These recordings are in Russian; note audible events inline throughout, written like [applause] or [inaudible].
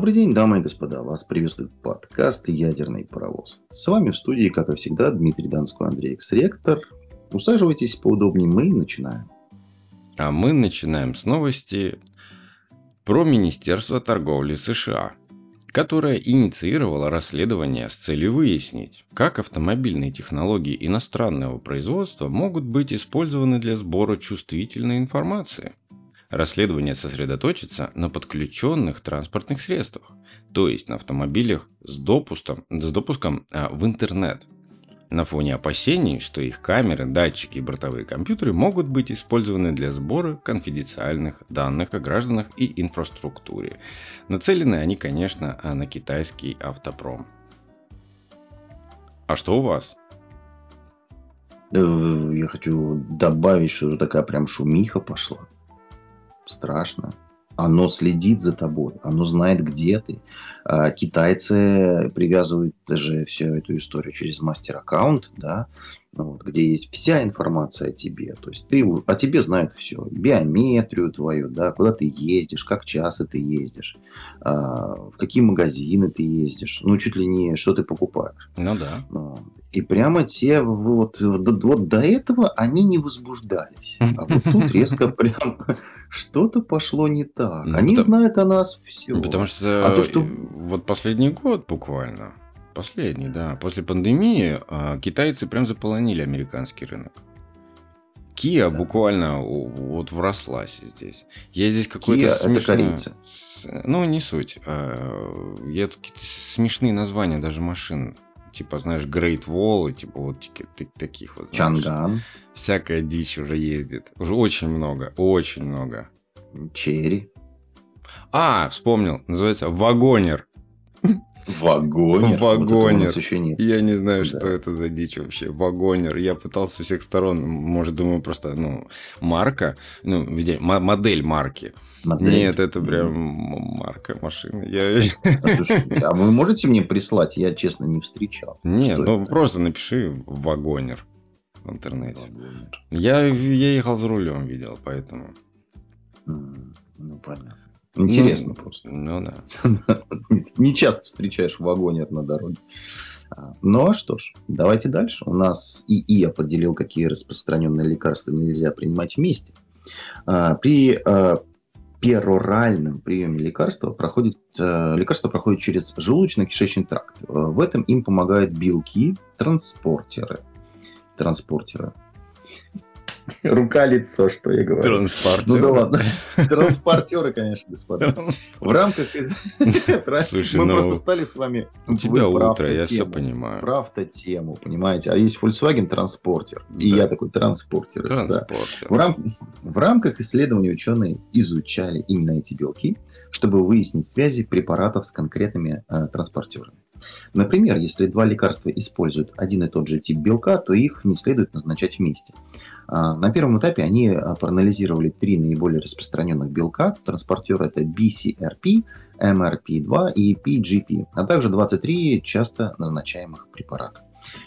Добрый день, дамы и господа. Вас приветствует подкаст «Ядерный паровоз». С вами в студии, как и всегда, Дмитрий Донской, Андрей Экс-ректор. Усаживайтесь поудобнее, мы начинаем. А мы начинаем с новости про Министерство торговли США, которое инициировало расследование с целью выяснить, как автомобильные технологии иностранного производства могут быть использованы для сбора чувствительной информации. Расследование сосредоточится на подключенных транспортных средствах, то есть на автомобилях с допуском, с допуском а, в интернет. На фоне опасений, что их камеры, датчики и бортовые компьютеры могут быть использованы для сбора конфиденциальных данных о гражданах и инфраструктуре. Нацелены они, конечно, на китайский автопром. А что у вас? Я хочу добавить, что такая прям шумиха пошла страшно. Оно следит за тобой, оно знает, где ты. А китайцы привязывают даже всю эту историю через мастер-аккаунт, да, вот, где есть вся информация о тебе. То есть ты, о тебе знают все. Биометрию твою, да, куда ты едешь, как часто ты ездишь, а, в какие магазины ты ездишь, ну, чуть ли не что ты покупаешь. Ну да. И прямо те вот, вот, вот до этого они не возбуждались. А вот тут резко прям что-то пошло не так. Ну, они потому, знают о нас все. Ну, потому что, а то, что вот последний год буквально, последний, да, после пандемии а, китайцы прям заполонили американский рынок. Kia да. буквально вот врослась здесь. Я здесь какой-то смешной... Ну, не суть. А, я тут какие-то смешные названия даже машин типа, знаешь, Great Wall, и типа вот таких вот. Знаешь, Чанган. Всякая дичь уже ездит. Уже очень много, очень много. Черри. А, вспомнил. Называется Вагонер. Вагонер? Вагонер. Вот еще нет. Я не знаю, да. что это за дичь вообще. Вагонер. Я пытался со всех сторон, может, думаю, просто, ну, марка, ну, модель марки. Модель. Нет, это прям марка машины. Я... А, слушай, а вы можете мне прислать? Я, честно, не встречал. Нет, ну, это? просто напиши Вагонер в интернете. Вагонер. Я, я ехал за рулем, видел, поэтому... Ну, понятно. Интересно ну, просто. Ну да. [laughs] Не часто встречаешь вагонер на дороге. А, ну а что ж, давайте дальше. У нас ИИ определил, какие распространенные лекарства нельзя принимать вместе. А, при а, пероральном приеме лекарства проходит, лекарство проходит через желудочно-кишечный тракт. В этом им помогают белки, транспортеры. Транспортеры. Рука-лицо, что я говорю. Транспортеры. Ну да ладно. [laughs] Транспортеры, конечно, господа. В рамках... Слушай, Мы ну, просто стали с вами... У тебя утро, я все понимаю. Правда тему, понимаете? А есть Volkswagen Транспортер. И я такой Транспортер. Транспортер. В рамках исследований ученые изучали именно эти белки, чтобы выяснить связи препаратов с конкретными э, транспортерами. Например, если два лекарства используют один и тот же тип белка, то их не следует назначать вместе. А, на первом этапе они а, проанализировали три наиболее распространенных белка. Транспортер это BCRP, MRP2 и PGP, а также 23 часто назначаемых препарата.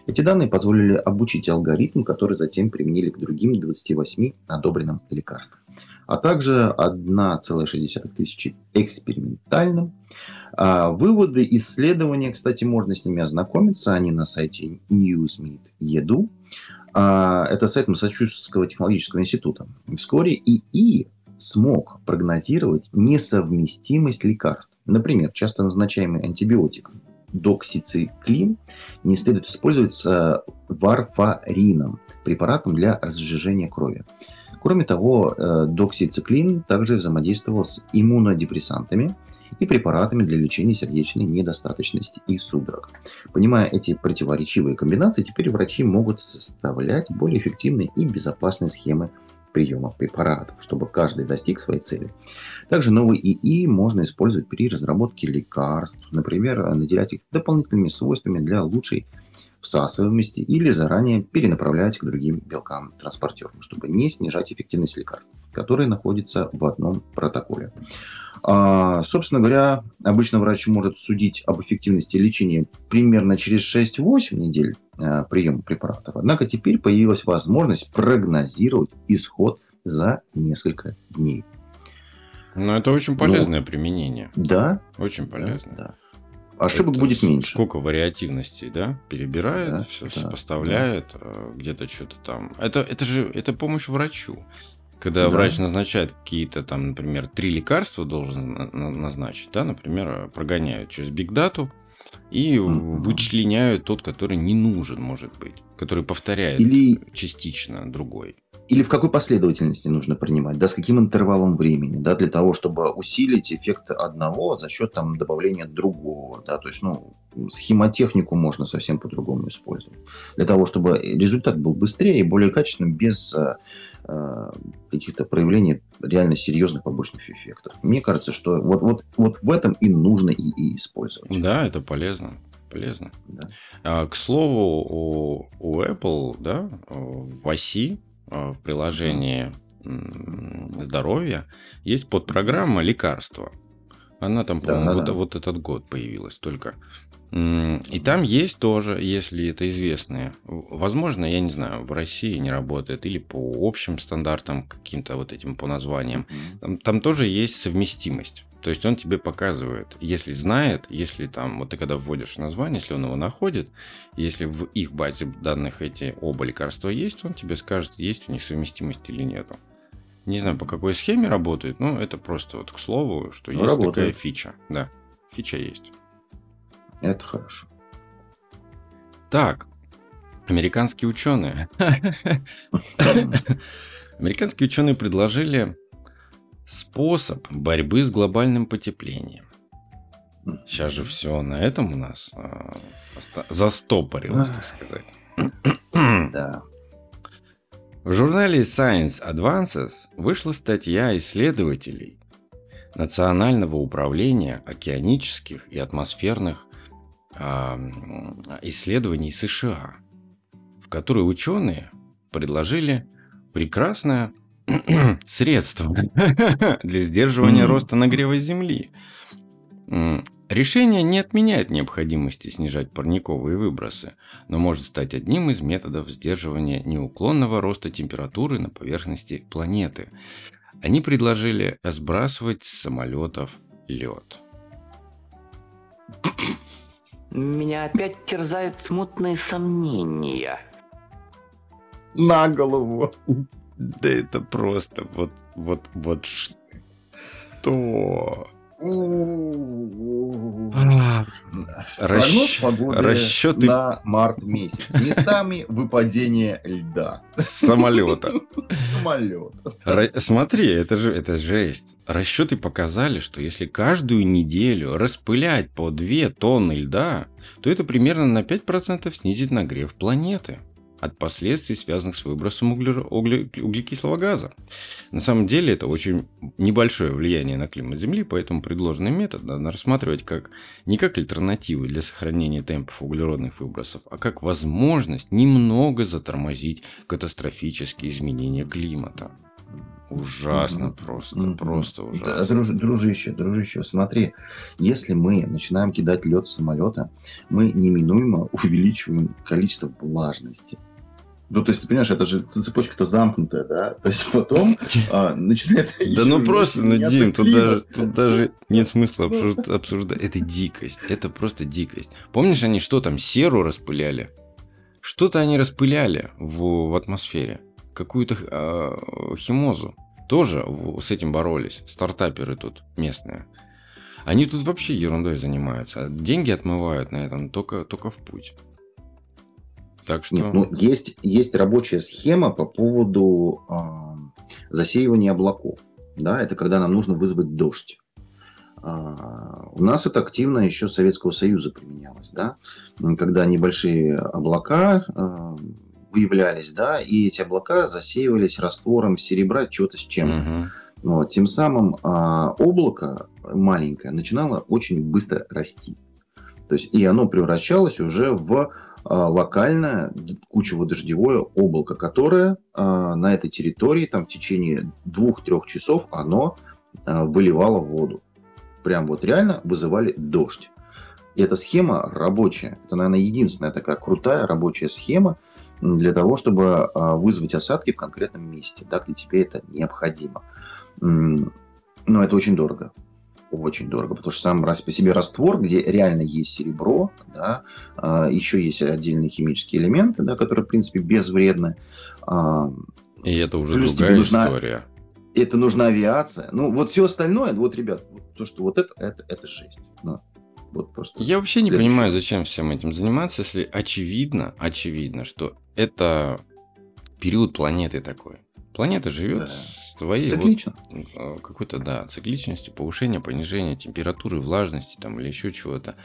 Эти данные позволили обучить алгоритм, который затем применили к другим 28 одобренным лекарствам, а также 1,6 тысячи экспериментальным. А выводы исследования, кстати, можно с ними ознакомиться, они на сайте Newsmeet.edu. А, это сайт Массачусетского технологического института. Вскоре ИИ смог прогнозировать несовместимость лекарств. Например, часто назначаемый антибиотик доксициклин не следует использовать с варфарином, препаратом для разжижения крови. Кроме того, э, доксициклин также взаимодействовал с иммунодепрессантами – и препаратами для лечения сердечной недостаточности и судорог. Понимая эти противоречивые комбинации, теперь врачи могут составлять более эффективные и безопасные схемы приема препаратов, чтобы каждый достиг своей цели. Также новый ИИ можно использовать при разработке лекарств, например, наделять их дополнительными свойствами для лучшей всасываемости или заранее перенаправлять к другим белкам транспортерам, чтобы не снижать эффективность лекарств, которые находятся в одном протоколе. А, собственно говоря, обычно врач может судить об эффективности лечения примерно через 6-8 недель приема препаратов. Однако теперь появилась возможность прогнозировать исход за несколько дней. Но это очень полезное ну, применение. Да. Очень полезно. Да. Ошибок это будет меньше. Сколько вариативностей, да? Перебирает, да, все да, сопоставляет, да. Э, где-то что-то там. Это, это же это помощь врачу. Когда да. врач назначает какие-то там, например, три лекарства должен назначить, да, например, прогоняют через бигдату и вычленяют тот, который не нужен, может быть, который повторяет Или... частично другой. или в какой последовательности нужно принимать, да, с каким интервалом времени, да, для того, чтобы усилить эффект одного за счет там добавления другого, да, то есть, ну, схемотехнику можно совсем по-другому использовать, для того, чтобы результат был быстрее и более качественным без э, каких-то проявлений реально серьезных побочных эффектов. Мне кажется, что вот, вот, вот в этом и нужно и, и использовать. Да, это полезно полезно. Да. А, к слову, у, у Apple, да, в оси Э, в приложении здоровья есть подпрограмма лекарства. Она там, по-моему, да, вот, да. вот этот год появилась только. И там есть тоже, если это известные. Возможно, я не знаю, в России не работает или по общим стандартам каким-то вот этим по названиям. Там, там тоже есть совместимость. То есть он тебе показывает, если знает, если там, вот ты когда вводишь название, если он его находит, если в их базе данных эти оба лекарства есть, он тебе скажет, есть у них совместимость или нету. Не знаю, по какой схеме работает, но это просто вот к слову, что есть работает. такая фича. Да, фича есть. Это хорошо. Так, американские ученые. Американские ученые предложили способ борьбы с глобальным потеплением. Сейчас же все на этом у нас а, застопорилось, так сказать. Да. В журнале Science Advances вышла статья исследователей Национального управления океанических и атмосферных исследований США, в которой ученые предложили прекрасное [clears throat] средство [clears throat] для сдерживания роста нагрева Земли. Решение не отменяет необходимости снижать парниковые выбросы, но может стать одним из методов сдерживания неуклонного роста температуры на поверхности планеты. Они предложили сбрасывать с самолетов лед. Меня опять терзают смутные сомнения. На голову. Да это просто вот, вот, вот что? Расч... Расчеты... на март месяц. Местами выпадение льда. Самолета. Самолета. Ра... Смотри, это же это жесть. Расчеты показали, что если каждую неделю распылять по 2 тонны льда, то это примерно на 5% снизит нагрев планеты от последствий, связанных с выбросом углер... угле... углекислого газа. На самом деле это очень небольшое влияние на климат Земли, поэтому предложенный метод надо рассматривать как не как альтернативу для сохранения темпов углеродных выбросов, а как возможность немного затормозить катастрофические изменения климата. Ужасно mm-hmm. просто, mm-hmm. просто ужасно. Да, друж, дружище, дружище, смотри, если мы начинаем кидать лед с самолета, мы неминуемо [laughs] увеличиваем количество влажности. Ну, то есть, ты понимаешь, это же цепочка-то замкнутая, да? То есть, потом а, начинает... Да ну просто, ну, Дим, тут даже, тут даже нет смысла обсуждать. Это дикость, это просто дикость. Помнишь, они что там, серу распыляли? Что-то они распыляли в, в атмосфере. Какую-то э, химозу. Тоже с этим боролись. Стартаперы тут местные. Они тут вообще ерундой занимаются. Деньги отмывают на этом только, только в путь. Так что... Нет, ну, есть, есть рабочая схема по поводу э, засеивания облаков. Да, это когда нам нужно вызвать дождь. Uh, у нас это активно еще Советского Союза применялось, да, когда небольшие облака uh, выявлялись, да, и эти облака засеивались раствором серебра, чего-то с чем-то. Uh-huh. Вот, тем самым uh, облако маленькое начинало очень быстро расти. То есть, и оно превращалось уже в а, локальное кучево-дождевое облако, которое а, на этой территории там, в течение двух-трех часов оно а, выливало воду. Прям вот реально вызывали дождь. И эта схема рабочая. Это, наверное, единственная такая крутая рабочая схема для того, чтобы вызвать осадки в конкретном месте, да, где тебе это необходимо. Но это очень дорого. Очень дорого, потому что сам раз по себе раствор, где реально есть серебро, да, а, еще есть отдельные химические элементы, да, которые, в принципе, безвредны. А, И это уже другая нужна, история. Это нужна авиация. Ну, вот все остальное, вот, ребят, то, что вот это, это, это жесть. Ну, вот просто Я вообще не понимаю, зачем всем этим заниматься, если очевидно, очевидно, что это период планеты такой. Планета живет да. С твоей Циклично. вот, э, какой-то, да, цикличностью, повышение, понижение температуры, влажности там или еще чего-то.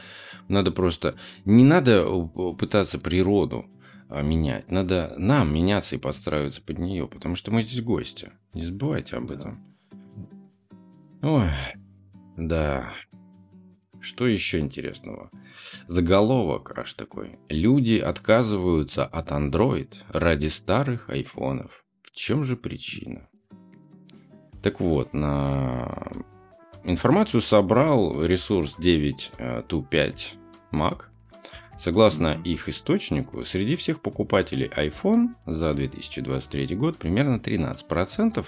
Надо просто... Не надо пытаться природу а, менять. Надо нам меняться и подстраиваться под нее, потому что мы здесь гости. Не забывайте об этом. Ой, да. Что еще интересного? Заголовок аж такой. Люди отказываются от Android ради старых айфонов. В чем же причина? Так вот, на информацию собрал ресурс 925 Mac. Согласно их источнику, среди всех покупателей iPhone за 2023 год примерно 13%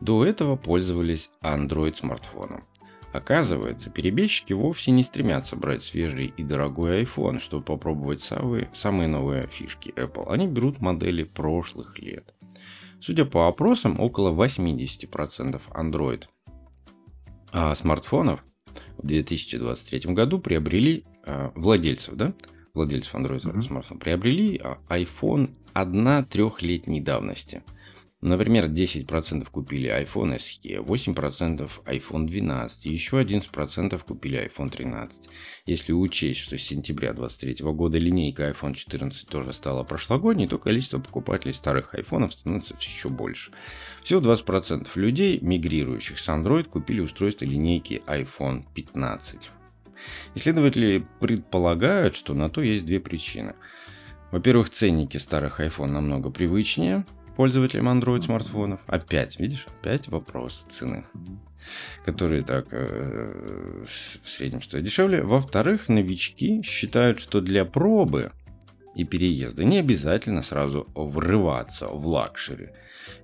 до этого пользовались Android смартфоном. Оказывается, перебежчики вовсе не стремятся брать свежий и дорогой iPhone, чтобы попробовать самые, самые новые фишки Apple. Они берут модели прошлых лет. Судя по опросам, около 80% Android а смартфонов в 2023 году приобрели а, владельцев, да, владельцев Android mm-hmm. смартфонов, приобрели а, iPhone 1-3-летней давности – Например, 10% купили iPhone SE, 8% iPhone 12, еще 11% купили iPhone 13. Если учесть, что с сентября 2023 года линейка iPhone 14 тоже стала прошлогодней, то количество покупателей старых iPhone становится еще больше. Всего 20% людей, мигрирующих с Android, купили устройство линейки iPhone 15. Исследователи предполагают, что на то есть две причины. Во-первых, ценники старых iPhone намного привычнее – пользователям Android смартфонов. Опять, видишь, опять вопрос цены, которые так э, в среднем стоят дешевле. Во-вторых, новички считают, что для пробы и переезда не обязательно сразу врываться в luxury.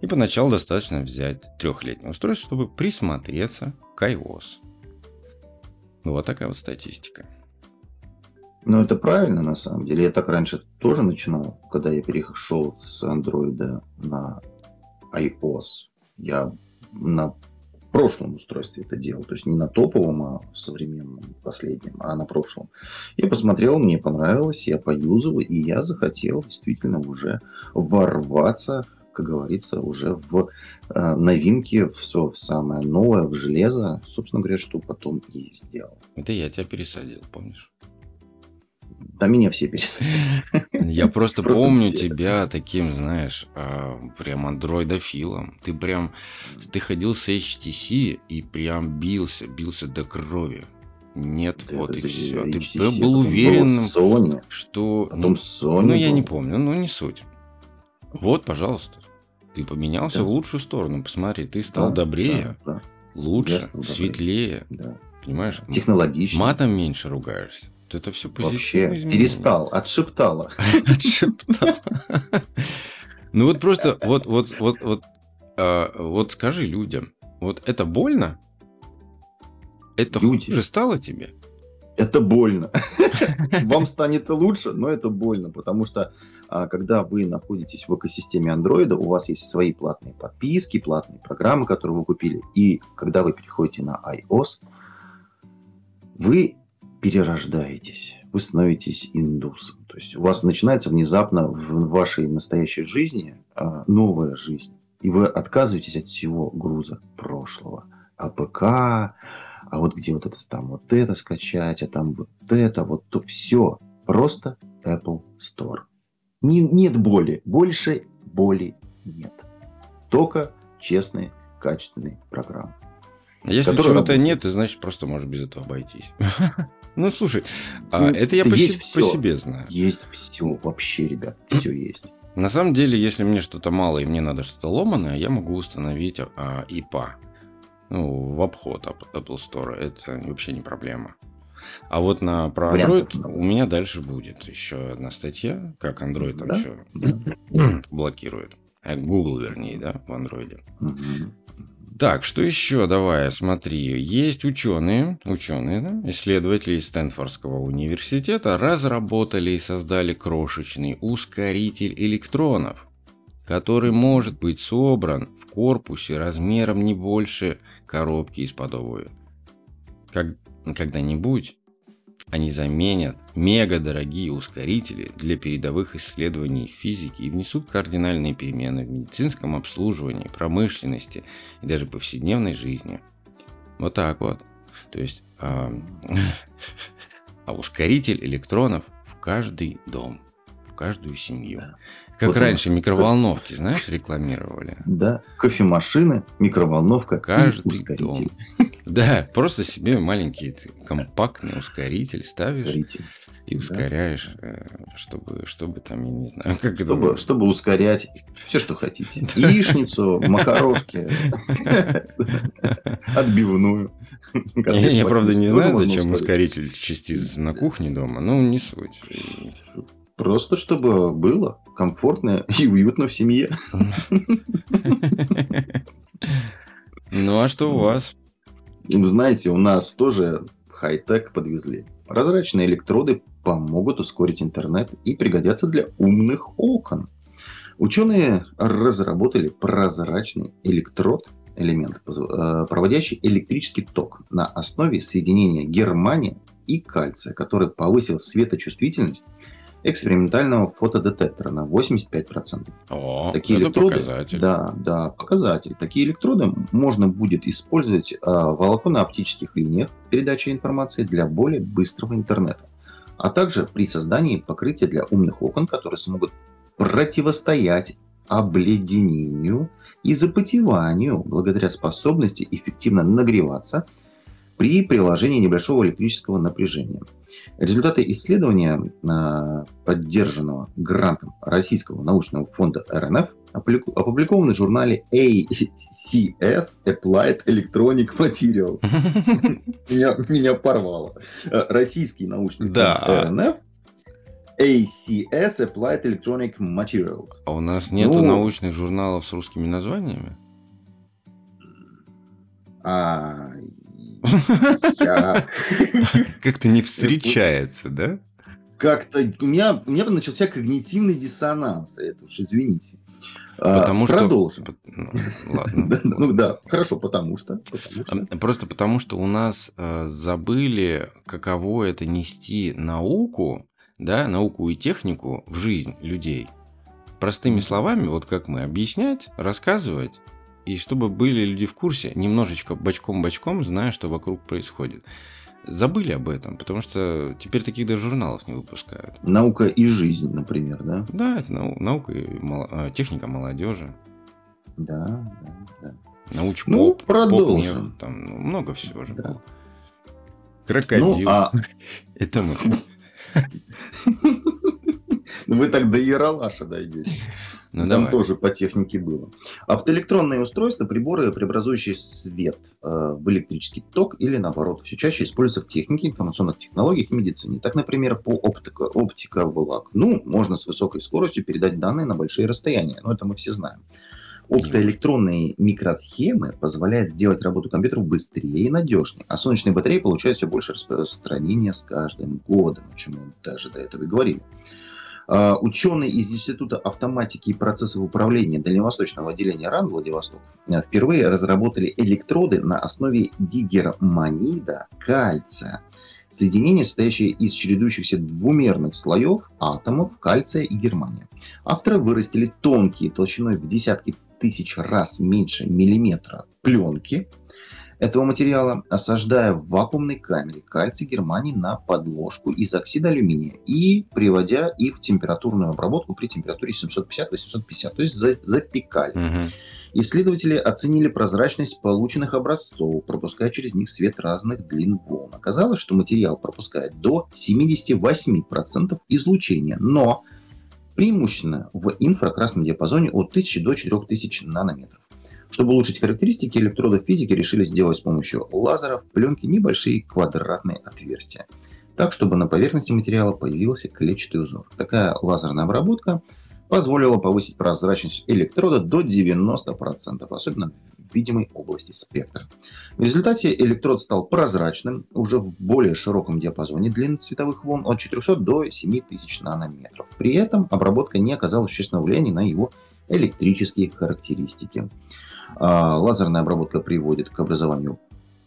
И поначалу достаточно взять трехлетнее устройство, чтобы присмотреться к iOS. Вот такая вот статистика. Ну, это правильно, на самом деле. Я так раньше тоже начинал, когда я перешел с Android на iOS. Я на прошлом устройстве это делал. То есть не на топовом, а современном, последнем, а на прошлом. Я посмотрел, мне понравилось, я поюзал, и я захотел действительно уже ворваться, как говорится, уже в э, новинки, все в самое новое, в железо. Собственно говоря, что потом и сделал. Это я тебя пересадил, помнишь? Да меня все пересадили. Я просто, [laughs] просто помню все. тебя таким, знаешь, а, прям андроидофилом. Ты прям, ты ходил с HTC и прям бился, бился до крови. Нет, да, вот и все. HTC, ты был уверен, Sony, что... Потом ну, Sony ну, я не помню, ну, не суть. Вот, пожалуйста. Ты поменялся да. в лучшую сторону. Посмотри, ты стал да, добрее, да, да. лучше, Ясно, светлее. Да. Понимаешь? Технологично. Матом меньше ругаешься это все позитивно Вообще перестал, отшептала. [laughs] Отшептала. Ну вот просто, вот, вот, вот, вот, а, вот скажи людям, вот это больно? Это хуже стало тебе? Это больно. [laughs] Вам станет лучше, но это больно, потому что а, когда вы находитесь в экосистеме андроида, у вас есть свои платные подписки, платные программы, которые вы купили, и когда вы переходите на iOS, вы перерождаетесь, вы становитесь индусом. То есть у вас начинается внезапно в вашей настоящей жизни а, новая жизнь. И вы отказываетесь от всего груза прошлого. APK, а вот где вот это там вот это скачать, а там вот это, вот то все. Просто Apple Store. Не, нет боли. Больше боли нет. Только честные, качественные программы. Если чего-то нет, ты значит просто можешь без этого обойтись. [laughs] [laughs] Ну, слушай, а ну, это я по, се- по себе знаю. Есть все, вообще, ребят, [clears throat] все есть. На самом деле, если мне что-то мало и мне надо что-то ломаное, я могу установить а, ИПА. Ну, в обход Apple Store. Это вообще не проблема. А вот на про Android у меня дальше будет еще одна статья, как Android там да? что [clears throat] блокирует. А Google, вернее, да, в Android. Угу. Так, что еще? Давай, смотри. Есть ученые, ученые, да, исследователи из Стэнфордского университета разработали и создали крошечный ускоритель электронов, который может быть собран в корпусе размером не больше коробки из-под обуви. Как, когда-нибудь они заменят мега дорогие ускорители для передовых исследований физики и внесут кардинальные перемены в медицинском обслуживании, промышленности и даже повседневной жизни. Вот так вот. То есть, а, [laughs] а ускоритель электронов в каждый дом, в каждую семью. Как вот раньше микроволновки, знаешь, рекламировали. Да, кофемашины, микроволновка Каждый. Дом. [laughs] Да, просто себе маленький компактный ускоритель ставишь ускоритель. и ускоряешь, да. чтобы, чтобы там, я не знаю, [laughs] как чтобы, это... Чтобы ускорять все, что хотите. [laughs] Яичницу, макарошки, отбивную. Я, правда, не знаю, зачем ускоритель частиц на кухне дома, но не суть. Просто чтобы было комфортно и уютно в семье. Ну а что у вас? Знаете, у нас тоже хай-тек подвезли. Прозрачные электроды помогут ускорить интернет и пригодятся для умных окон. Ученые разработали прозрачный электрод, элемент, э, проводящий электрический ток на основе соединения германия и кальция, который повысил светочувствительность экспериментального фотодетектора на 85%. О, Такие это электроды, показатель. Да, да, показатель. Такие электроды можно будет использовать э, в волоконно-оптических линиях передачи информации для более быстрого интернета, а также при создании покрытия для умных окон, которые смогут противостоять обледенению и запотеванию благодаря способности эффективно нагреваться – при приложении небольшого электрического напряжения. Результаты исследования, а, поддержанного грантом Российского научного фонда РНФ, опубликованы в журнале ACS Applied Electronic Materials. [laughs] Меня, меня порвало. Э, Российский научный да. фонд РНФ ACS Applied Electronic Materials. А у нас нету ну, научных журналов с русскими названиями? А, [laughs] как-то не встречается, да? Как-то у меня, у меня начался когнитивный диссонанс. Это уж извините. А, потому Продолжим. что... Ну, ладно. [laughs] ну да, хорошо, потому что, потому что. Просто потому что у нас э, забыли, каково это нести науку, да, науку и технику в жизнь людей. Простыми словами, вот как мы, объяснять, рассказывать, и чтобы были люди в курсе, немножечко бочком-бочком, зная, что вокруг происходит. Забыли об этом, потому что теперь таких даже журналов не выпускают. Наука и жизнь, например, да? Да, это нау- наука и мол- а, техника молодежи. Да, да, да. Науч ну, продолжим. Поп, там ну, много всего же да. было. Крокодил. Ну, а... [laughs] Это мы. [laughs] Вы так до Яралаша дойдете. Ну, Там давай. тоже по технике было. Оптоэлектронные устройства, приборы, преобразующие свет э, в электрический ток или наоборот, все чаще используются в технике, информационных технологиях и медицине. Так, например, по оптика, оптиковолокну можно с высокой скоростью передать данные на большие расстояния. Но это мы все знаем. Оптоэлектронные микросхемы позволяют сделать работу компьютеров быстрее и надежнее, а солнечные батареи получают все больше распространения с каждым годом, о чем мы даже до этого и говорили. А, ученые из Института автоматики и процессов управления Дальневосточного отделения РАН Владивосток а, впервые разработали электроды на основе дигерманида кальция. Соединение, состоящее из чередующихся двумерных слоев атомов кальция и германия. Авторы вырастили тонкие, толщиной в десятки тысяч раз меньше миллиметра пленки, этого материала, осаждая в вакуумной камере кальций германий на подложку из оксида алюминия и приводя их в температурную обработку при температуре 750-850, то есть запекали. Угу. Исследователи оценили прозрачность полученных образцов, пропуская через них свет разных длин волн. Оказалось, что материал пропускает до 78% излучения, но преимущественно в инфракрасном диапазоне от 1000 до 4000 нанометров. Чтобы улучшить характеристики, электродов физики решили сделать с помощью лазеров пленки небольшие квадратные отверстия. Так, чтобы на поверхности материала появился клетчатый узор. Такая лазерная обработка позволила повысить прозрачность электрода до 90%, особенно видимой области спектра. В результате электрод стал прозрачным уже в более широком диапазоне длины цветовых волн от 400 до 7000 нанометров. При этом обработка не оказала существенного влияния на его электрические характеристики. А, лазерная обработка приводит к образованию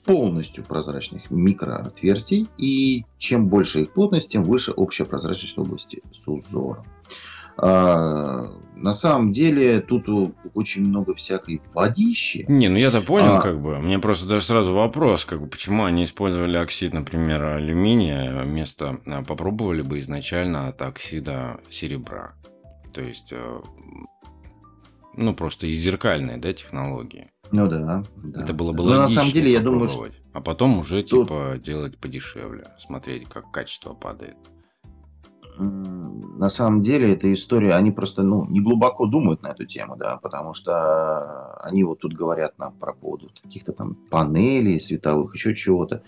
полностью прозрачных микроотверстий, и чем больше их плотность, тем выше общая прозрачность области узора. А, на самом деле тут очень много всякой водищи. Не, ну я-то понял, а... как бы. Мне просто даже сразу вопрос, как бы, почему они использовали оксид, например, алюминия, вместо а, попробовали бы изначально от оксида серебра. То есть, э, ну просто из зеркальной, да, технологии. Ну да, да. Это было бы Но на самом деле, я думаю, что... А потом уже, Тут... типа, делать подешевле, смотреть, как качество падает. На самом деле, эта история, они просто, ну, не глубоко думают на эту тему, да, потому что они вот тут говорят нам про поводу каких-то там панелей световых, еще чего-то.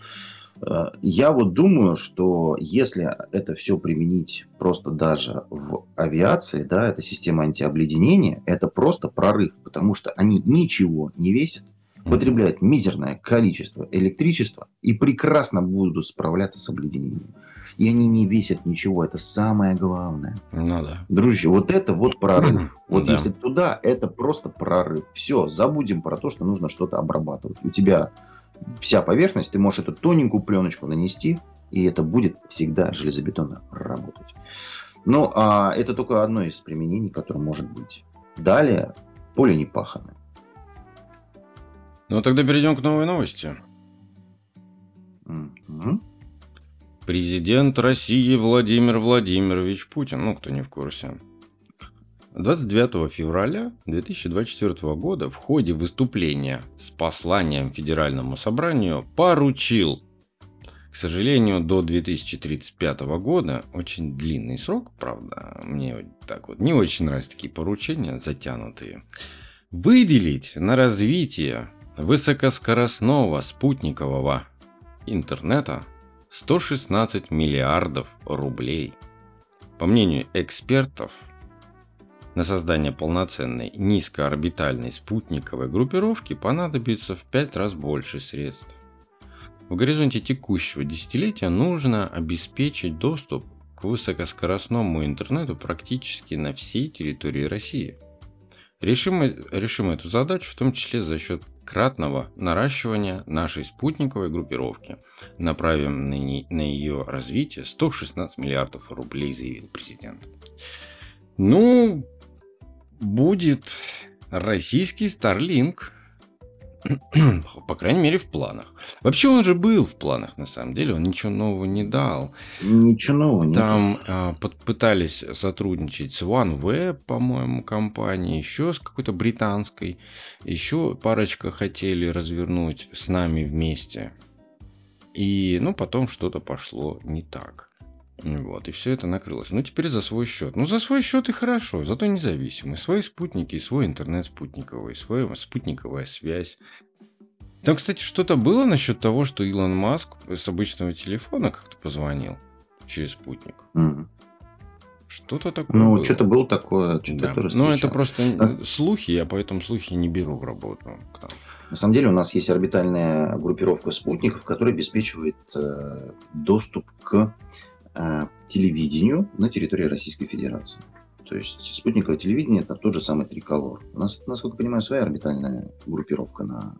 Э, я вот думаю, что если это все применить просто даже в авиации, да, это система антиобледенения, это просто прорыв, потому что они ничего не весят, потребляют мизерное количество электричества и прекрасно будут справляться с обледенением. И они не весят ничего, это самое главное. Ну да. Друзья, вот это вот прорыв. Вот да. если туда, это просто прорыв. Все, забудем про то, что нужно что-то обрабатывать. У тебя вся поверхность, ты можешь эту тоненькую пленочку нанести, и это будет всегда железобетонно работать. Ну, а это только одно из применений, которое может быть. Далее, поле не пахано. Ну, тогда перейдем к новой новости. Mm-hmm. Президент России Владимир Владимирович Путин, ну, кто не в курсе, 29 февраля 2024 года в ходе выступления с посланием Федеральному собранию поручил к сожалению, до 2035 года очень длинный срок, правда, мне так вот не очень нравятся такие поручения затянутые. Выделить на развитие высокоскоростного спутникового интернета 116 миллиардов рублей. По мнению экспертов, на создание полноценной низкоорбитальной спутниковой группировки понадобится в 5 раз больше средств. В горизонте текущего десятилетия нужно обеспечить доступ к высокоскоростному интернету практически на всей территории России. Решим, решим эту задачу в том числе за счет кратного наращивания нашей спутниковой группировки. Направим на, не, на ее развитие 116 миллиардов рублей, заявил президент. Ну, будет российский Starlink. [clears throat] По крайней мере, в планах. Вообще, он же был в планах, на самом деле. Он ничего нового не дал. Ничего нового. Там а, пытались сотрудничать с OneWeb, по-моему, компанией, еще с какой-то британской. Еще парочка хотели развернуть с нами вместе. И, ну, потом что-то пошло не так. Вот, и все это накрылось. Ну, теперь за свой счет. Ну, за свой счет и хорошо, зато независимый. Свои спутники, свой интернет спутниковый, своя спутниковая связь. Там, кстати, что-то было насчет того, что Илон Маск с обычного телефона как-то позвонил через спутник. Mm. Что-то такое. Ну, было. что-то было такое. Что-то да. Ну, это просто а... слухи, я поэтому слухи не беру в работу. На самом деле у нас есть орбитальная группировка спутников, которая обеспечивает э, доступ к телевидению на территории Российской Федерации. То есть спутниковое телевидение – это тот же самый триколор. У нас, насколько я понимаю, своя орбитальная группировка на,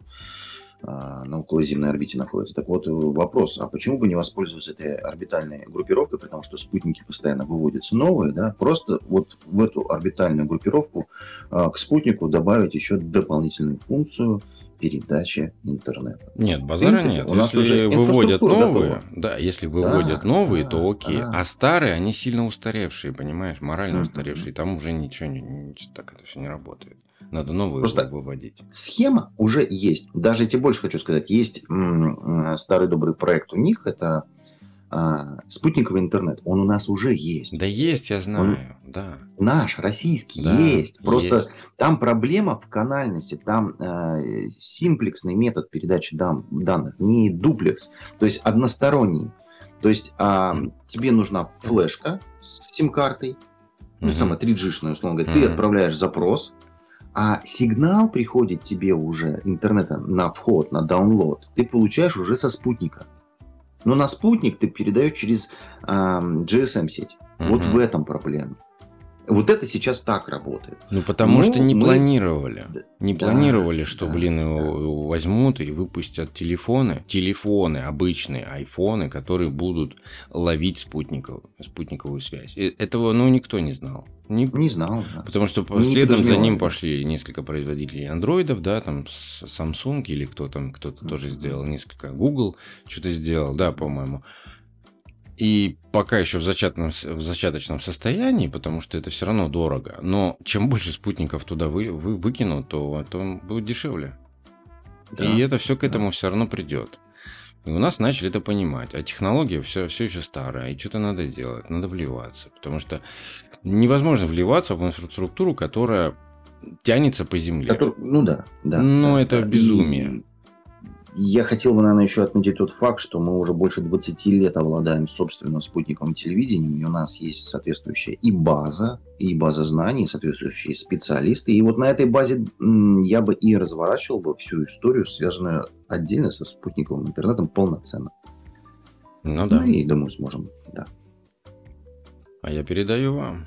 э, на околоземной орбите находится. Так вот, вопрос, а почему бы не воспользоваться этой орбитальной группировкой, потому что спутники постоянно выводятся новые, да, просто вот в эту орбитальную группировку э, к спутнику добавить еще дополнительную функцию – передачи интернета. Нет, базара принципе, нет. У нас если уже выводят новые, готова. да, если выводят да, новые, да, то окей. Да. А старые, они сильно устаревшие, понимаешь, морально mm-hmm. устаревшие. Там уже ничего, не, не, так это все не работает. Надо новые Просто выводить. Схема уже есть. Даже я тебе больше хочу сказать. Есть м- старый добрый проект у них. Это а, спутниковый интернет, он у нас уже есть. Да есть, я знаю, он да. Наш, российский, да, есть. Просто есть. там проблема в канальности, там э, симплексный метод передачи дан, данных, не дуплекс, то есть односторонний. То есть э, тебе нужна флешка с сим-картой, ну, самая 3G-шная, условно говоря, mm-hmm. ты отправляешь запрос, А сигнал приходит тебе уже интернета на вход, на download, ты получаешь уже со спутника. Но на спутник ты передаешь через э, GSM-сеть. Угу. Вот в этом проблема. Вот это сейчас так работает. Ну, потому ну, что не мы... планировали. Не да, планировали, что, да, блин, его да. возьмут и выпустят телефоны, телефоны, обычные айфоны, которые будут ловить спутников, спутниковую связь. Этого, ну, никто не знал. Не, не знал, да. Потому что не следом за ним пошли несколько производителей андроидов, да, там Samsung или кто там, кто-то mm-hmm. тоже сделал, несколько Google что-то сделал, да, по-моему. И пока еще в, зачатном, в зачаточном состоянии, потому что это все равно дорого. Но чем больше спутников туда вы, вы выкинут, то, то будет дешевле. Да. И это все к этому да. все равно придет. И у нас начали это понимать. А технология все, все еще старая. И что-то надо делать, надо вливаться. Потому что невозможно вливаться в инфраструктуру, которая тянется по земле. Который, ну да, да. Но да, это да. безумие. Я хотел бы, наверное, еще отметить тот факт, что мы уже больше 20 лет обладаем собственным спутниковым телевидением, и у нас есть соответствующая и база, и база знаний, и соответствующие специалисты. И вот на этой базе я бы и разворачивал бы всю историю, связанную отдельно со спутниковым интернетом полноценно. Ну да. Ну и думаю, сможем, да. А я передаю вам.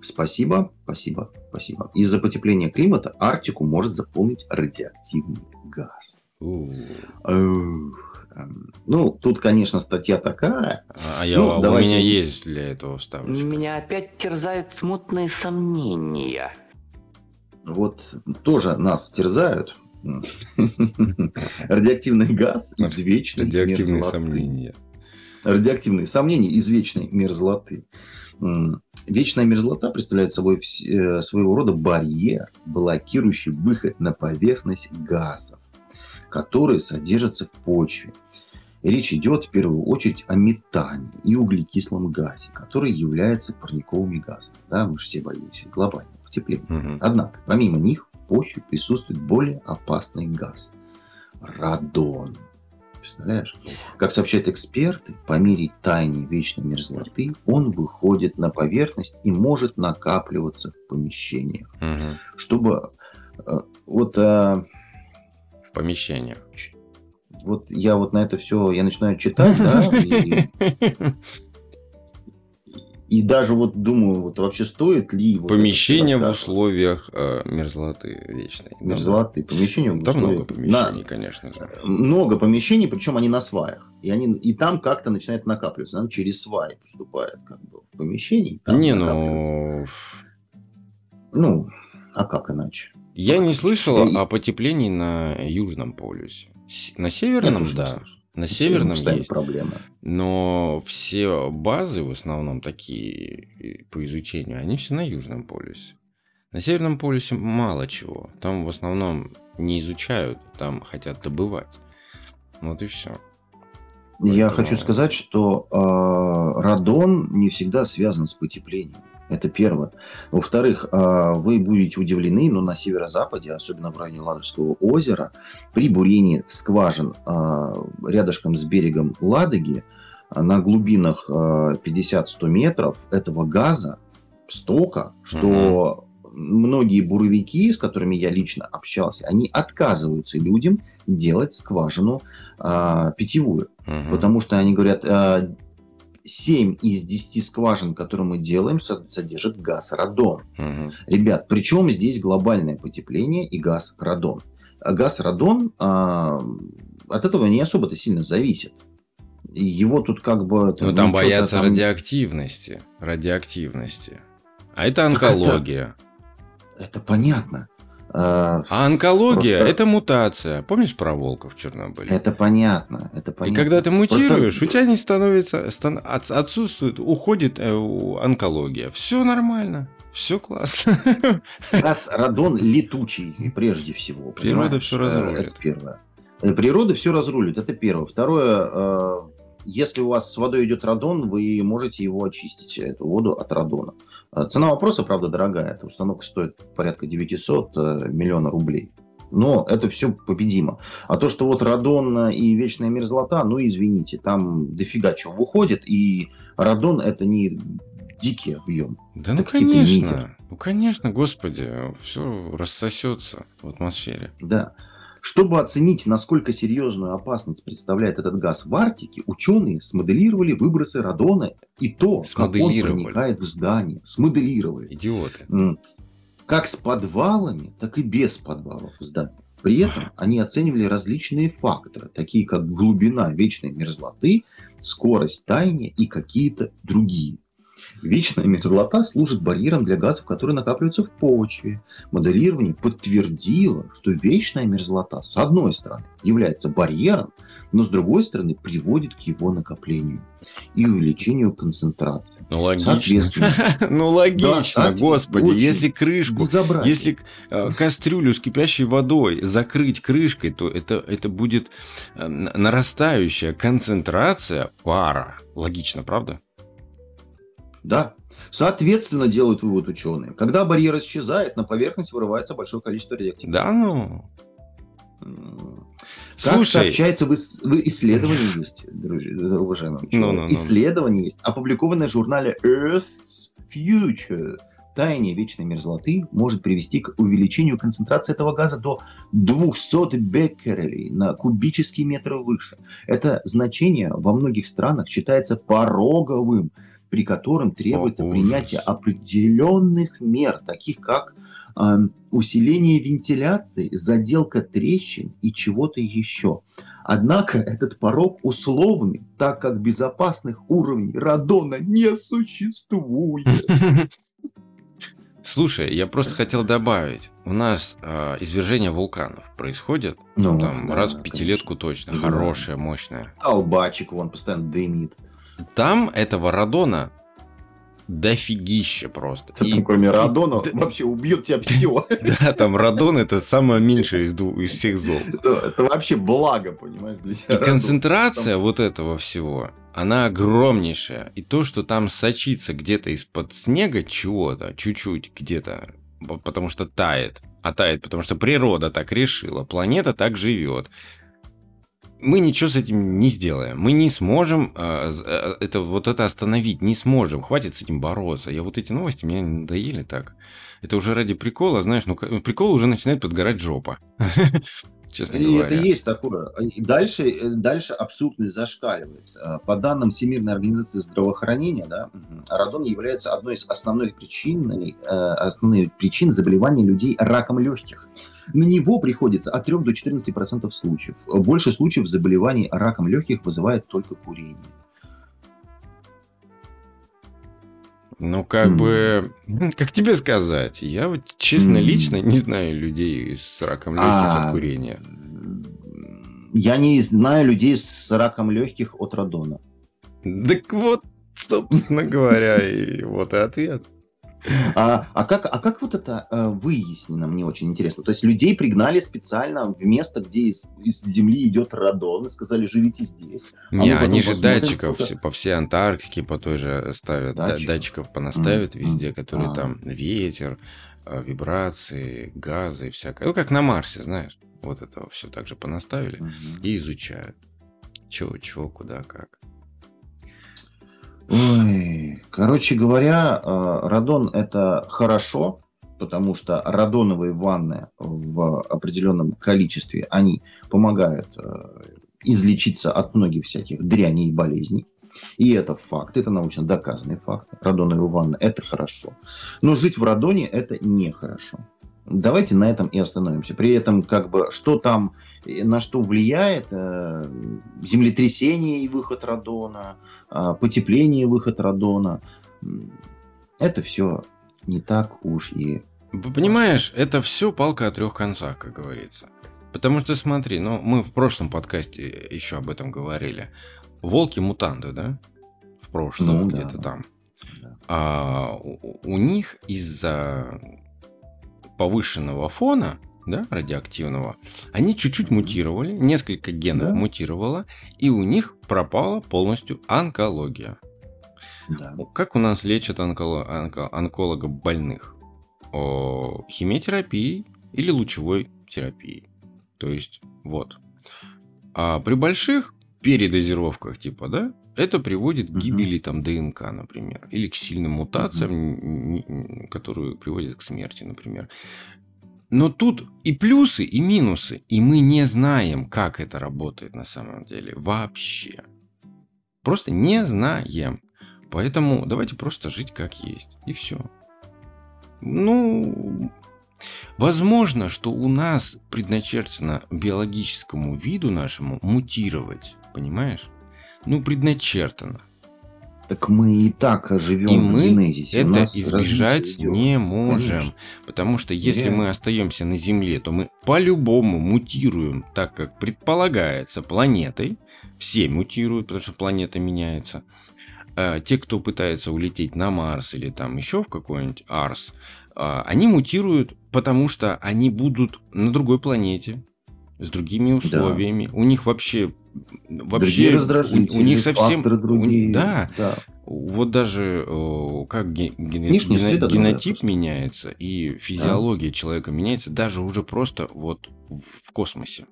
Спасибо, спасибо, спасибо. Из-за потепления климата Арктику может заполнить радиоактивный газ. Эм, ну, тут, конечно, статья такая. А я, ну, у давайте... меня есть для этого вставочка. Меня опять терзают смутные сомнения. Вот тоже нас терзают. Радиоактивный газ из вечной Радиоактивные сомнения. Радиоактивные сомнения из вечной мерзлоты. Вечная мерзлота представляет собой э, своего рода барьер, блокирующий выход на поверхность газов, которые содержатся в почве. речь идет в первую очередь о метане и углекислом газе, который является парниковыми газами. Да, мы же все боимся глобального потепления. Угу. Однако, помимо них, в почве присутствует более опасный газ – радон – Представляешь? Как сообщают эксперты, по мере таяния вечной мерзлоты он выходит на поверхность и может накапливаться в помещениях. Угу. Чтобы э, вот... Э, в помещениях. Вот я вот на это все, я начинаю читать, да, и [laughs] И даже вот думаю, вот вообще стоит ли... Вот Помещение в условиях э, мерзлоты вечной. Мерзлоты, помещение в условиях... много помещений, на... конечно же. Много помещений, причем они на сваях. И, они, и там как-то начинает накапливаться. Она через сваи поступает как бы в помещении. Не, ну... Ну, а как иначе? Я не слышал и... о потеплении на Южном полюсе. На Северном, да. Слышал. На северном есть. проблема. Но все базы, в основном такие по изучению, они все на Южном полюсе. На Северном полюсе мало чего. Там в основном не изучают, там хотят добывать. Вот и все. Я Поэтому... хочу сказать, что э, радон не всегда связан с потеплением. Это первое. Во-вторых, а, вы будете удивлены, но на северо-западе, особенно в районе Ладожского озера, при бурении скважин а, рядышком с берегом Ладоги а, на глубинах 50-100 метров этого газа столько, что угу. многие буровики, с которыми я лично общался, они отказываются людям делать скважину питьевую. Угу. Потому что они говорят, 7 из 10 скважин, которые мы делаем, содержат газ радон. Угу. Ребят, причем здесь глобальное потепление и газ радон. А газ радон а, от этого не особо-то сильно зависит. Его тут как бы... Ну, там боятся там... радиоактивности. Радиоактивности. А это онкология. Это, это понятно. А, а онкология просто... это мутация. Помнишь про волков в Чернобыле? Это понятно. Это понятно. И когда ты мутируешь, просто... у тебя не становится, стан... отсутствует, уходит э, онкология. Все нормально. Все классно. Газ радон летучий, прежде всего. Природа все разрулит. Это первое. Э, природа все разрулит, это первое. Второе, э, если у вас с водой идет радон, вы можете его очистить, эту воду от радона. Э, цена вопроса, правда, дорогая. Эта установка стоит порядка 900 э, миллиона рублей. Но это все победимо. А то, что вот радон и вечная мерзлота, ну извините, там дофига чего выходит. И радон это не дикий объем. Да ну конечно. Ну конечно, господи, все рассосется в атмосфере. Да. Чтобы оценить, насколько серьезную опасность представляет этот газ в Арктике, ученые смоделировали выбросы радона и то, как он проникает в здание. Смоделировали. Идиоты. Как с подвалами, так и без подвалов в здании. При этом они оценивали различные факторы, такие как глубина вечной мерзлоты, скорость таяния и какие-то другие. Вечная мерзлота служит барьером для газов, которые накапливаются в почве. Моделирование подтвердило, что вечная мерзлота, с одной стороны, является барьером, но с другой стороны приводит к его накоплению и увеличению концентрации. Ну логично. Соответственно. [laughs] Ну логично, господи, если крышку. Если э, кастрюлю с кипящей водой закрыть крышкой, то это, это будет э, нарастающая концентрация пара. Логично, правда? Да. Соответственно, делают вывод ученые. Когда барьер исчезает, на поверхность вырывается большое количество радиоактивных. Да, ну. Как Слушай, сообщается в, ис- в исследовании есть, друзья, уважаемые ученые, Ну-ну-ну. исследование есть, опубликованное в журнале Earth's Future. Таяние вечной мерзлоты может привести к увеличению концентрации этого газа до 200 беккерелей на кубический метр выше. Это значение во многих странах считается пороговым, при котором требуется ужас. принятие определенных мер, таких как эм, усиление вентиляции, заделка трещин и чего-то еще. Однако этот порог условный, так как безопасных уровней радона не существует. Слушай, я просто хотел добавить. У нас э, извержение вулканов происходит Ну, там да, раз в конечно. пятилетку точно. Да. Хорошее, мощное. Албачик вон постоянно дымит. Там этого радона дофигища просто. И- Там, кроме радона, Да. вообще убьет тебя все. [laughs] да, там радон это самое меньшее из, из всех зол. [laughs] Это, это вообще благо, понимаешь? для тебя И радон. концентрация вот этого всего, она огромнейшая. И то, что там сочится где-то из-под снега чего-то, чуть-чуть где-то, потому что тает. А тает, потому что природа так решила, планета так живет. Мы ничего с этим не сделаем. Мы не сможем э, э, это, вот это остановить, не сможем. Хватит с этим бороться. Я вот эти новости меня надоели так. Это уже ради прикола, знаешь, ну прикол уже начинает подгорать жопа. [laughs] Честно И говоря. это есть такое. И дальше, э, дальше абсурдность зашкаливает. Э, По данным Всемирной организации здравоохранения, да, радон является одной из основных причин, э, основных причин заболеваний людей раком легких. На него приходится от 3 до 14% случаев. Больше случаев заболеваний раком легких вызывает только курение. Ну, как М. бы, [laughs] как тебе сказать, я вот честно М. лично не знаю людей с раком легких А, от курения. Я не знаю людей с раком легких от радона. Так вот, собственно говоря, и вот и ответ. А, а, как, а как вот это э, выяснено, мне очень интересно. То есть людей пригнали специально в место, где из, из земли идет радон, и сказали, живите здесь. Не, мы потом они же датчиков все- по всей Антарктике, по той же ставят, да- Датчиков? датчиков понаставят М, везде, которые а. там ветер, э, вибрации, газы и всякое. Ну, как на Марсе, знаешь. Вот этого все так же понаставили Мгм. и изучают. Чего, чего, куда, как. Ой, короче говоря, э, радон это хорошо, потому что радоновые ванны в определенном количестве, они помогают э, излечиться от многих всяких дряней и болезней. И это факт, это научно доказанный факт. Радоновые ванны – это хорошо. Но жить в радоне – это нехорошо. Давайте на этом и остановимся. При этом, как бы, что там, на что влияет э, землетрясение и выход радона, а, потепление и выход радона, это все не так уж и... Понимаешь, это все палка о трех концах, как говорится. Потому что смотри, ну мы в прошлом подкасте еще об этом говорили. Волки-мутанты, да? В прошлом, Ну, да. где-то там. Да. А у, у них из-за повышенного фона, да, радиоактивного, они чуть-чуть мутировали, несколько генов Да. мутировало, и у них пропала полностью онкология. Да. Как у нас лечат онколо- онко- онколога больных? О, химиотерапией или лучевой терапией. То есть, вот. А при больших передозировках, типа, да, Это приводит к гибели там ДНК, например, или к сильным мутациям, которые приводят к смерти, например. Но тут и плюсы, и минусы, и мы не знаем, как это работает на самом деле вообще. Просто не знаем. Поэтому давайте просто жить как есть. И все. Ну, возможно, что у нас предначертано биологическому виду нашему мутировать. Понимаешь? Ну, предначертано. Так мы и так живем И в мы генезисе. Это избежать не можем. Конечно. Потому что если Реально. мы остаемся на Земле, то мы по-любому мутируем так, как предполагается планетой. Все мутируют, потому что планета меняется. А те, кто пытается улететь на Марс или там еще в какой-нибудь Арс, а, они мутируют, потому что они будут на другой планете, с другими условиями. У них вообще... вообще Другие у- у, них совсем... факторы у- другие. да, да. вот даже э, как ге- гене- Внешняя гено- среда другая генотип просто. меняется и физиология человека меняется даже уже просто вот в космосе.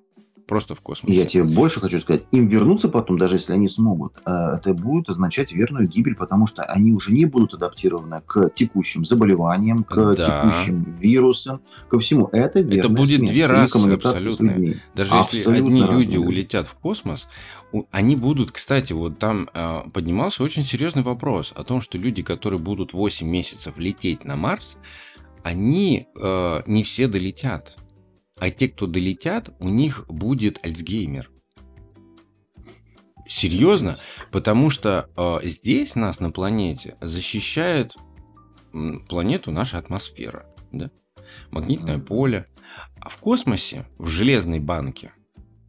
Просто в космосе. Я тебе больше хочу сказать, им вернуться потом, даже если они смогут, э, это будет означать верную гибель, потому что они уже не будут адаптированы к текущим заболеваниям, к Да. текущим вирусам, ко всему. Это верная будет смерть две расы людьми. Даже если Абсолютно одни разные люди улетят в космос, они будут, кстати, вот там э, поднимался очень серьезный вопрос о том, что люди, которые будут 8 месяцев лететь на Марс, они э, не все долетят. А те, кто долетят, у них будет Альцгеймер. Серьезно? Потому что э, здесь нас на планете защищает планету наша атмосфера. Да? Магнитное поле. А в космосе, в железной банке,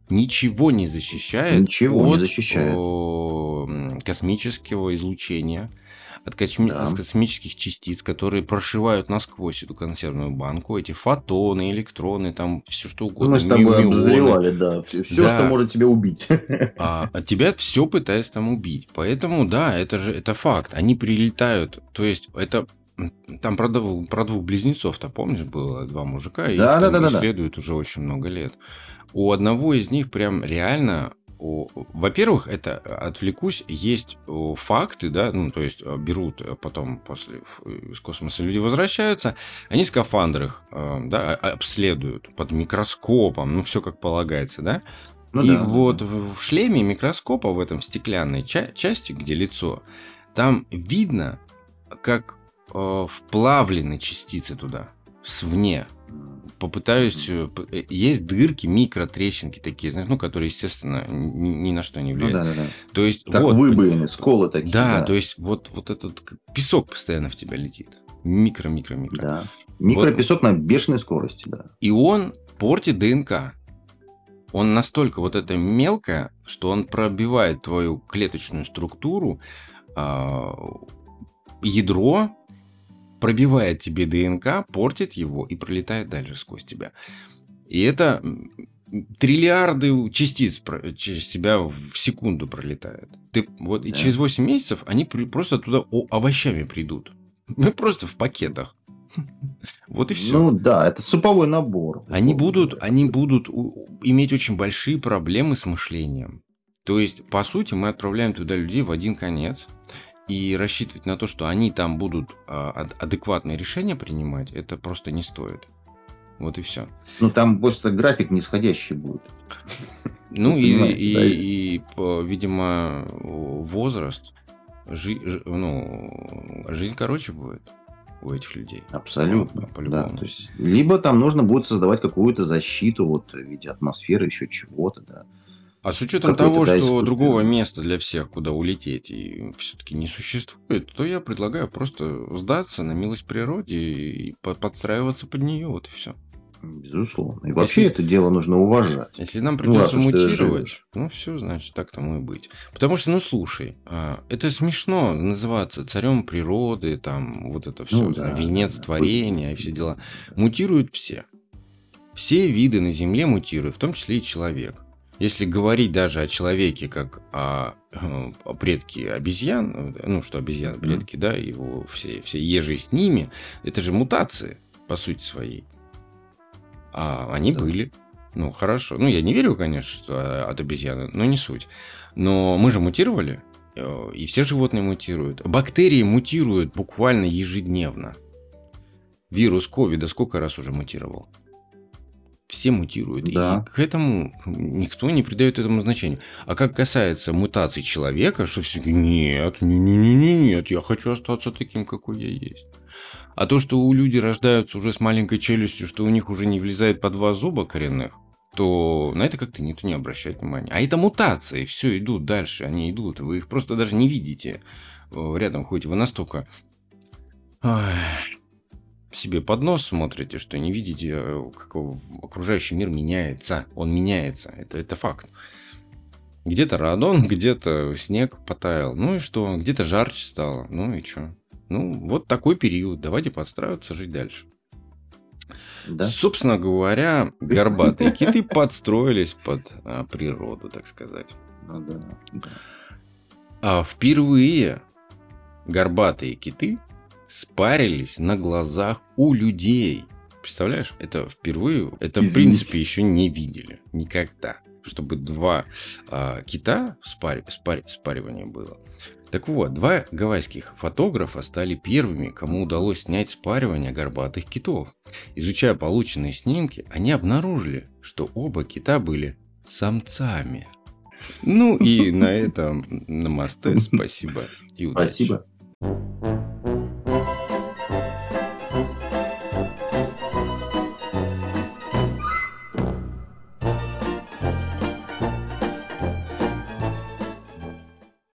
ничего не защищает Ничего не от защищает. о, космического излучения, от косми- Да. от космических частиц, которые прошивают насквозь эту консервную банку, эти фотоны, электроны, там все что угодно. Мы с тобой ми- мионы. обозревали, да, все, Да. что может тебя убить. А, а тебя все пытается там убить. Поэтому, да, это же это факт. Они прилетают. То есть, это там про, про двух близнецов-то, помнишь, было два мужика, и их Да, да, да, да, да. исследуют уже очень много лет. У одного из них прям реально во-первых, это э, отвлекусь, есть о, факты, да, ну, то есть э, берут э, потом после из космоса люди возвращаются, они в скафандрах, э, да, а- обследуют под микроскопом, ну, все как полагается, да, Ну и да, вот в, в шлеме микроскопа, в этом стеклянной ча- части, где лицо, там видно, как э, вплавлены частицы туда, свне. Попытаюсь... э, э, Есть дырки, микротрещинки такие, знаешь, ну, которые, естественно, ни, ни на что не Ну влияют. да, да, да. То есть, Как вот... выбоины, сколы такие. Да, то есть, вот, вот этот песок постоянно в тебя летит. Микро-микро-микро. Да. Микропесок на бешеной скорости, да. И он портит ДНК. Он настолько вот это мелкое, что он пробивает твою клеточную структуру, а, ядро, пробивает тебе ДНК, портит его и пролетает дальше сквозь тебя. И это триллиарды частиц через себя в секунду пролетает. Ты, вот, и Да. через 8 месяцев они при- просто туда о- овощами придут. [laughs] Ну, просто в пакетах. [laughs] Вот и все. Ну да, это суповой набор. Они будут, они будут иметь очень большие проблемы с мышлением. То есть, по сути, мы отправляем туда людей в один конец. И рассчитывать на то, что они там будут а, ад- адекватные решения принимать, это просто не стоит. Вот и все. Ну там просто график нисходящий будет. Ну и, да? и, по- видимо, возраст, жи- ж- ну, жизнь короче будет у этих людей. Абсолютно. Ну, да, то есть, либо там нужно будет создавать какую-то защиту вот, в виде атмосферы, еще чего-то, да. А с учетом того, да, что другого места для всех, куда улететь, и все-таки не существует, то я предлагаю просто сдаться на милость природе и по- подстраиваться под нее, вот и все. Безусловно. И вообще Если- это дело нужно уважать. Если нам Ну, придется ты мутировать, ну все, значит, так тому и быть. Потому что, ну слушай, а, это смешно называться царем природы, там, вот это все, Ну да, венец да, да. творения и все дела. Мутируют все. Все виды на Земле мутируют, в том числе и человек. Если говорить даже о человеке как о, э, о предке обезьян, э, ну что обезьяны Мгм. предки, да, его все, все ежи с ними, это же мутации по сути своей. А они Да. были. Ну, хорошо. Ну, я не верю, конечно, что от обезьяны, но не суть. Но мы же мутировали. Э, и все животные мутируют. Бактерии мутируют буквально ежедневно. Вирус ковида сколько раз уже мутировал? Все мутируют. Да. И к этому никто не придает этому значения. А как касается мутаций человека, что все нет, не, не, не, не, нет, я хочу остаться таким, какой я есть. А то, что у людей рождаются уже с маленькой челюстью, что у них уже не влезает по два зуба коренных, то на это как-то никто не обращает внимания. А это мутации, все идут дальше, они идут, вы их просто даже не видите. Э, рядом ходите, вы настолько ой, себе под нос смотрите, что не видите, э, как окружающий мир меняется. Он меняется, это, это факт. Где-то радон, [laughs] где-то снег потаял. Ну и что? Где-то жарче стало. Ну и что? Ну, вот такой период. Давайте подстраиваться, жить дальше. Да? Собственно говоря, горбатые киты [laughs] подстроились под а, природу, так сказать. Ну, да, да. А впервые горбатые киты спарились на глазах у людей. Представляешь, это впервые, это Извините. в принципе еще не видели никогда, чтобы два а, кита спари, спари, спаривание было. Так вот, два гавайских фотографа стали первыми, кому удалось снять спаривание горбатых китов. Изучая полученные снимки, они обнаружили, что оба кита были самцами. Ну и на этом намасте, [laughs] спасибо и удачи. Спасибо.